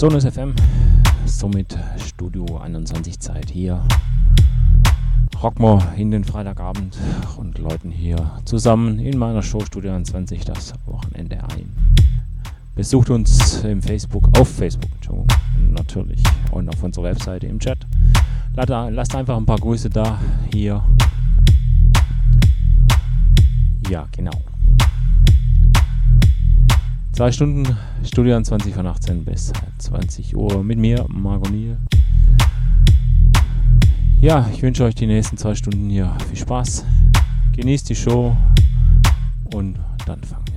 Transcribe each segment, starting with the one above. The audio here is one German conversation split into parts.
Sonus FM, somit Studio 21 Zeit hier. Rocken wir in den Freitagabend und läuten hier zusammen in meiner Show Studio 21 das Wochenende ein. Besucht uns im Facebook, auf Facebook, natürlich, und auf unserer Webseite im Chat. Lasst einfach ein paar Grüße da hier. Ja, genau. Zwei Stunden Studio 20 von 18 bis 20 Uhr mit mir, Margot Niel. Ja, ich wünsche euch die nächsten zwei Stunden hier viel Spaß. Genießt die Show und dann fangen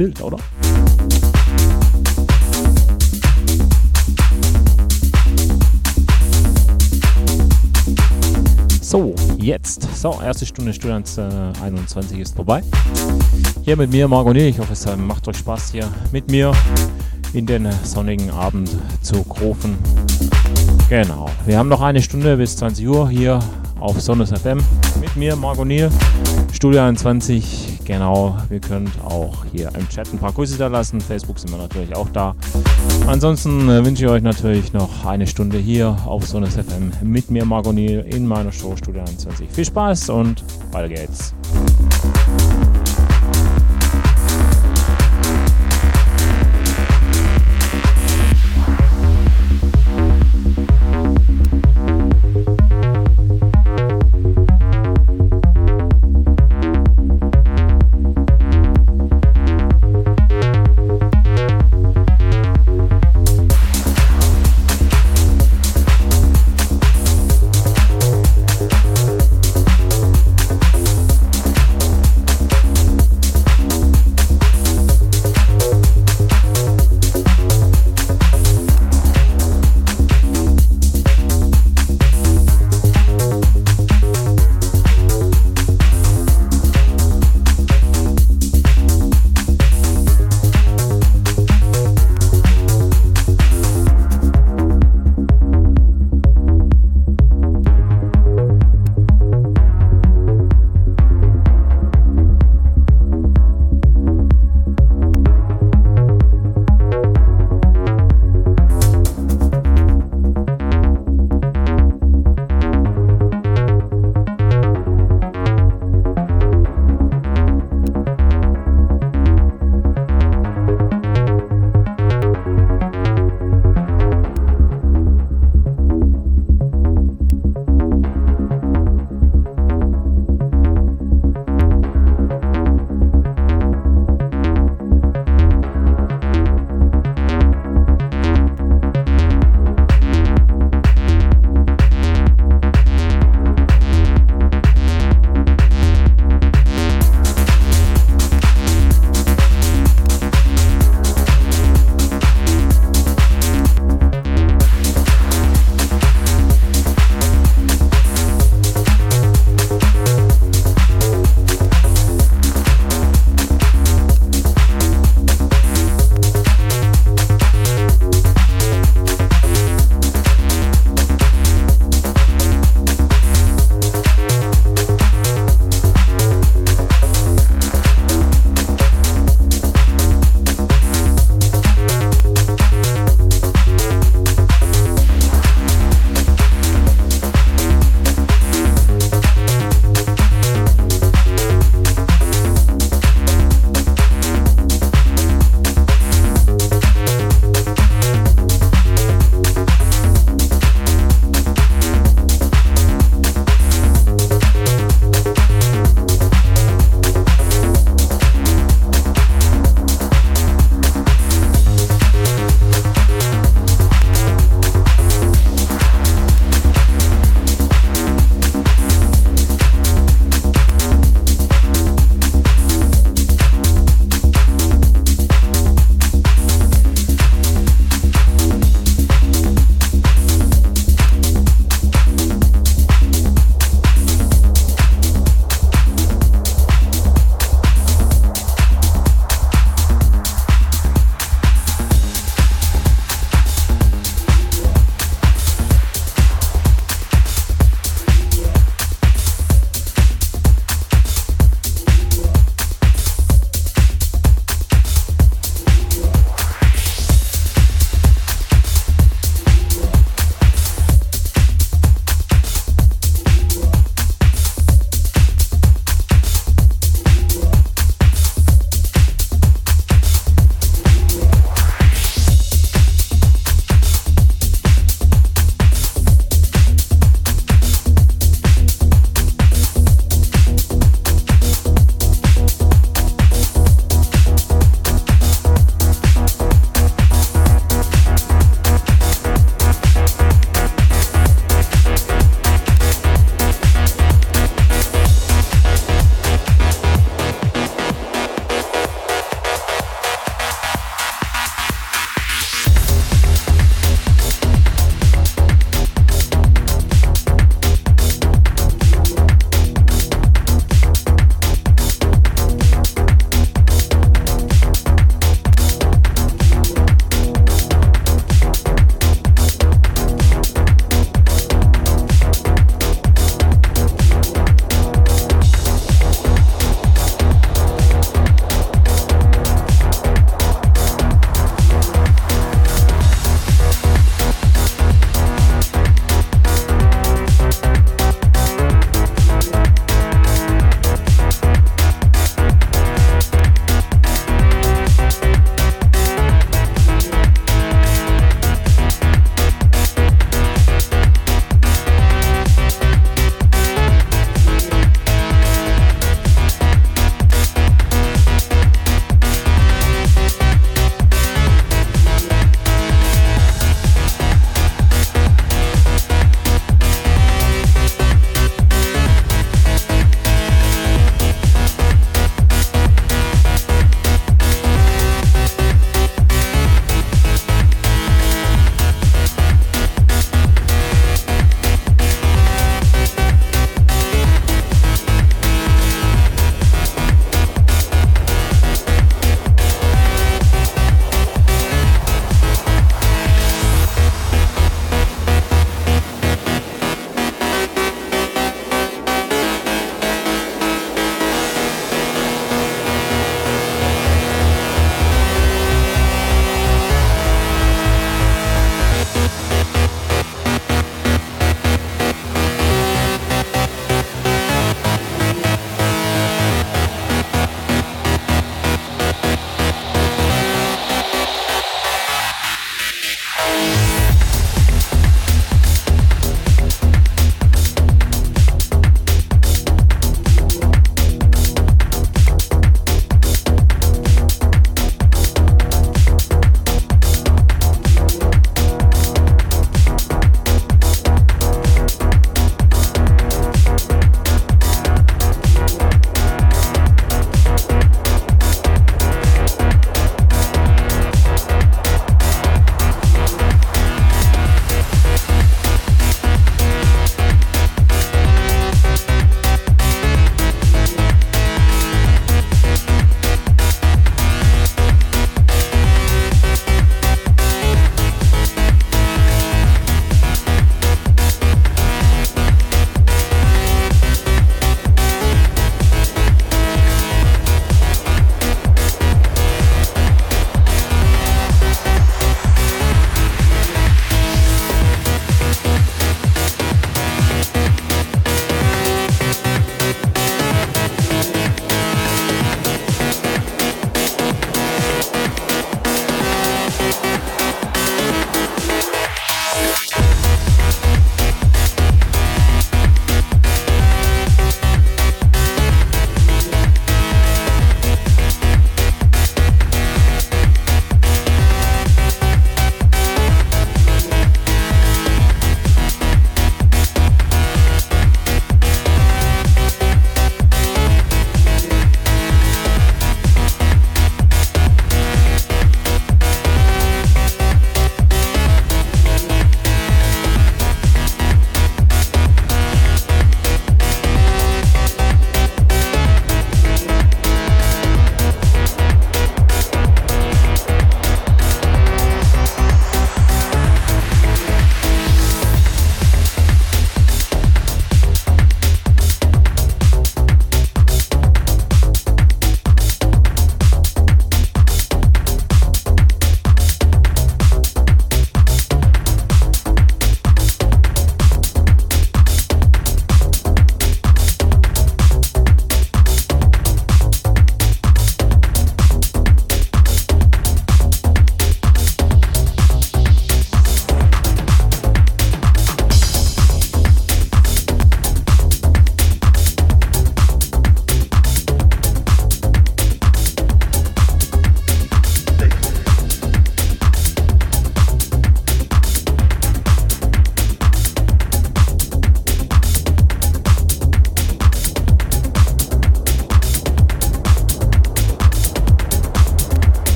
Bild, oder? So, jetzt. So, erste Stunde Students äh, 21 ist vorbei. Hier mit mir, Margot Ich hoffe, es äh, macht euch Spaß hier mit mir in den sonnigen Abend zu Grofen. Genau. Wir haben noch eine Stunde bis 20 Uhr hier auf Sonnes FM mit mir, Margot Studio 21. Genau. Wir könnt auch hier im Chat ein paar Grüße da lassen. Facebook sind wir natürlich auch da. Ansonsten äh, wünsche ich euch natürlich noch eine Stunde hier auf Sonnes FM mit mir, Margot in meiner Show Studio 21. Viel Spaß und weiter geht's.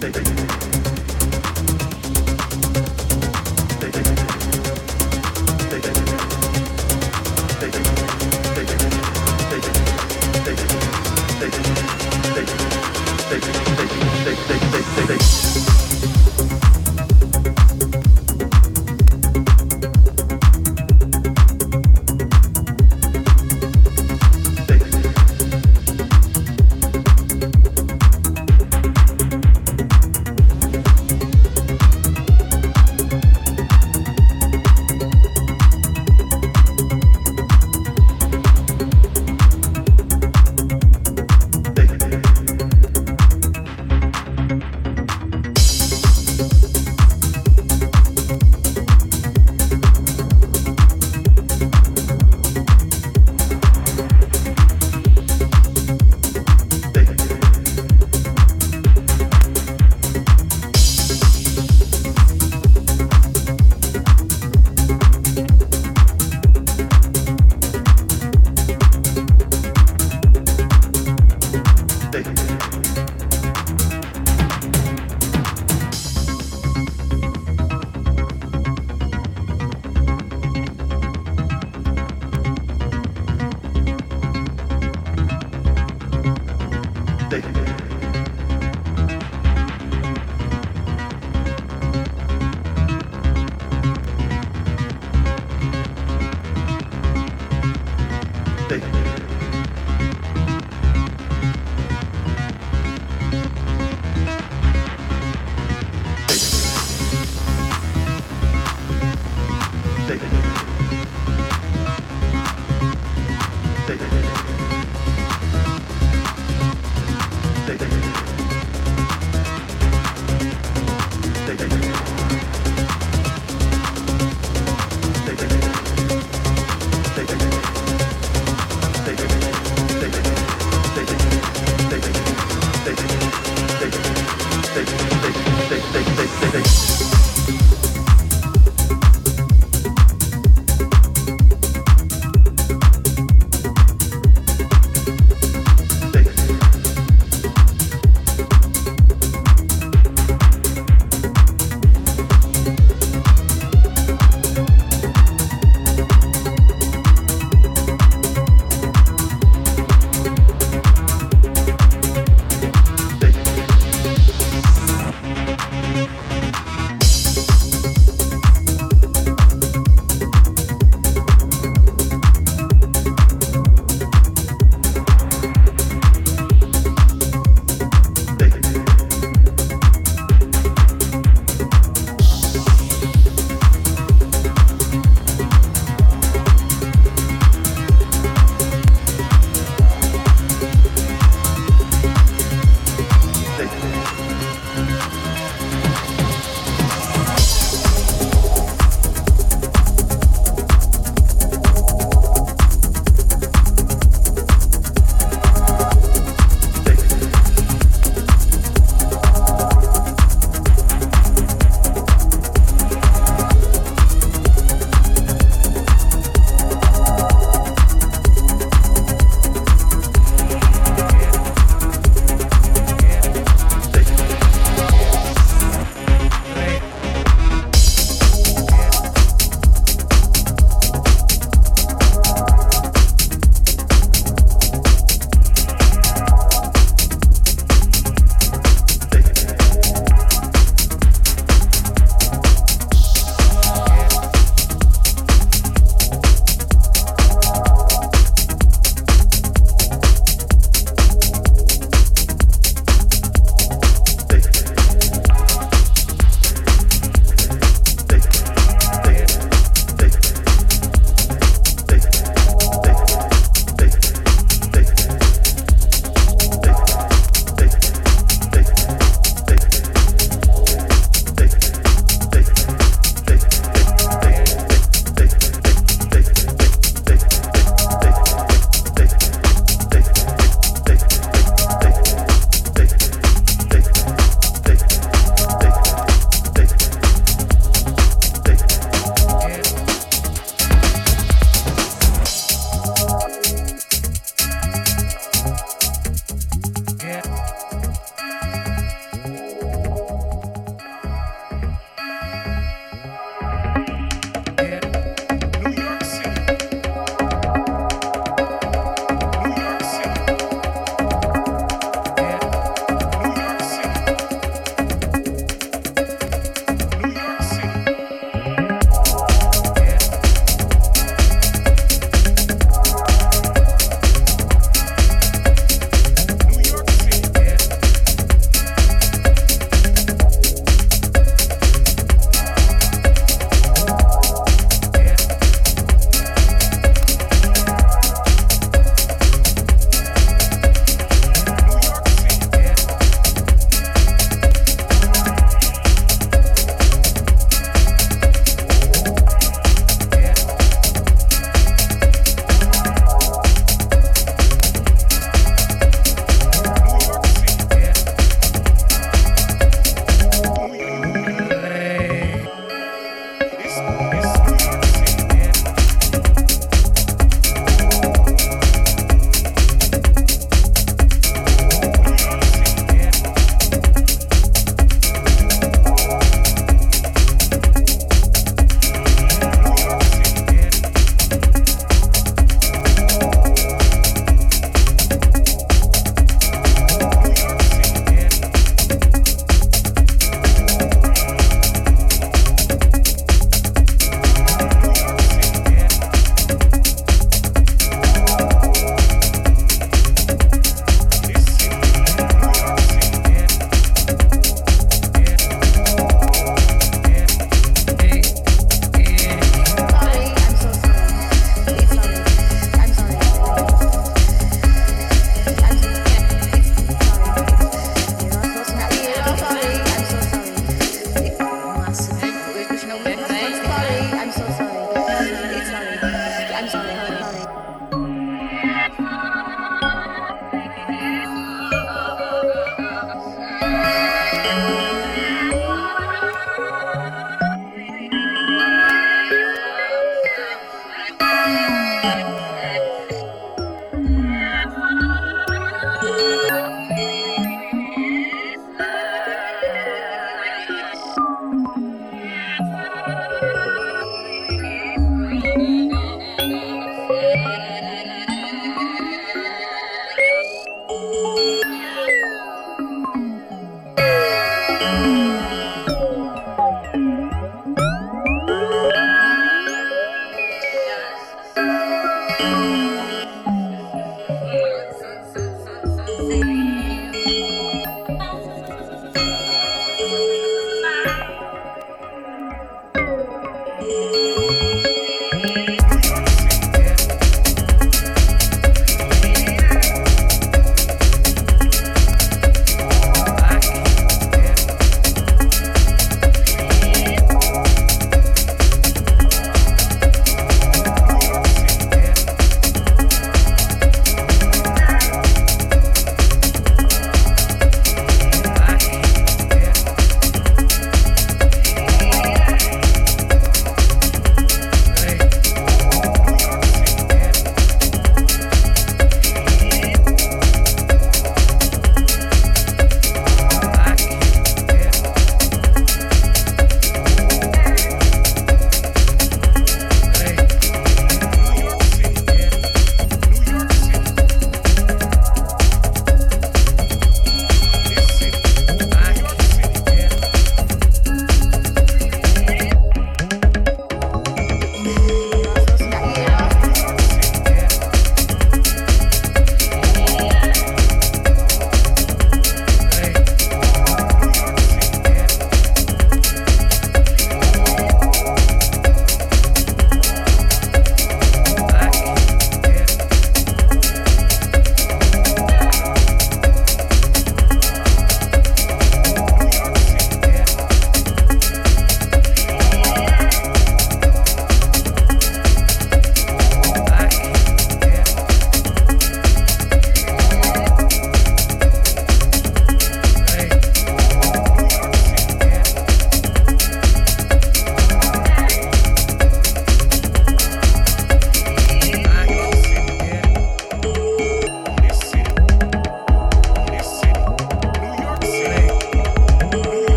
They, they,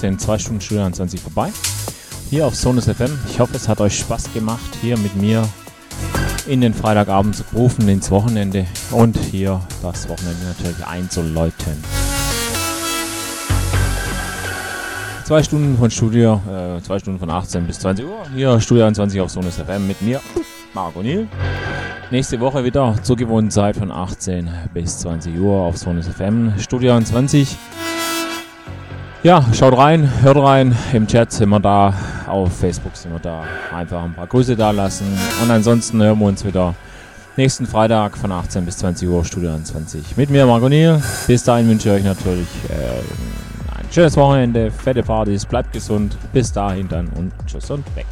Sind zwei Stunden Studio 21 vorbei. Hier auf Sonus FM. Ich hoffe, es hat euch Spaß gemacht, hier mit mir in den Freitagabend zu rufen, ins Wochenende und hier das Wochenende natürlich einzuläuten. Zwei Stunden von Studio, äh, zwei Stunden von 18 bis 20 Uhr. Hier Studio 21 auf Sonus FM mit mir, Marco Niel. Nächste Woche wieder zur gewohnten Zeit von 18 bis 20 Uhr auf Sonus FM. Studio 21. Ja, schaut rein, hört rein. Im Chat sind wir da. Auf Facebook sind wir da. Einfach ein paar Grüße da lassen. Und ansonsten hören wir uns wieder nächsten Freitag von 18 bis 20 Uhr, Studio 21. Mit mir, Marco Niel. Bis dahin wünsche ich euch natürlich äh, ein schönes Wochenende, fette Partys, bleibt gesund. Bis dahin dann und tschüss und weg.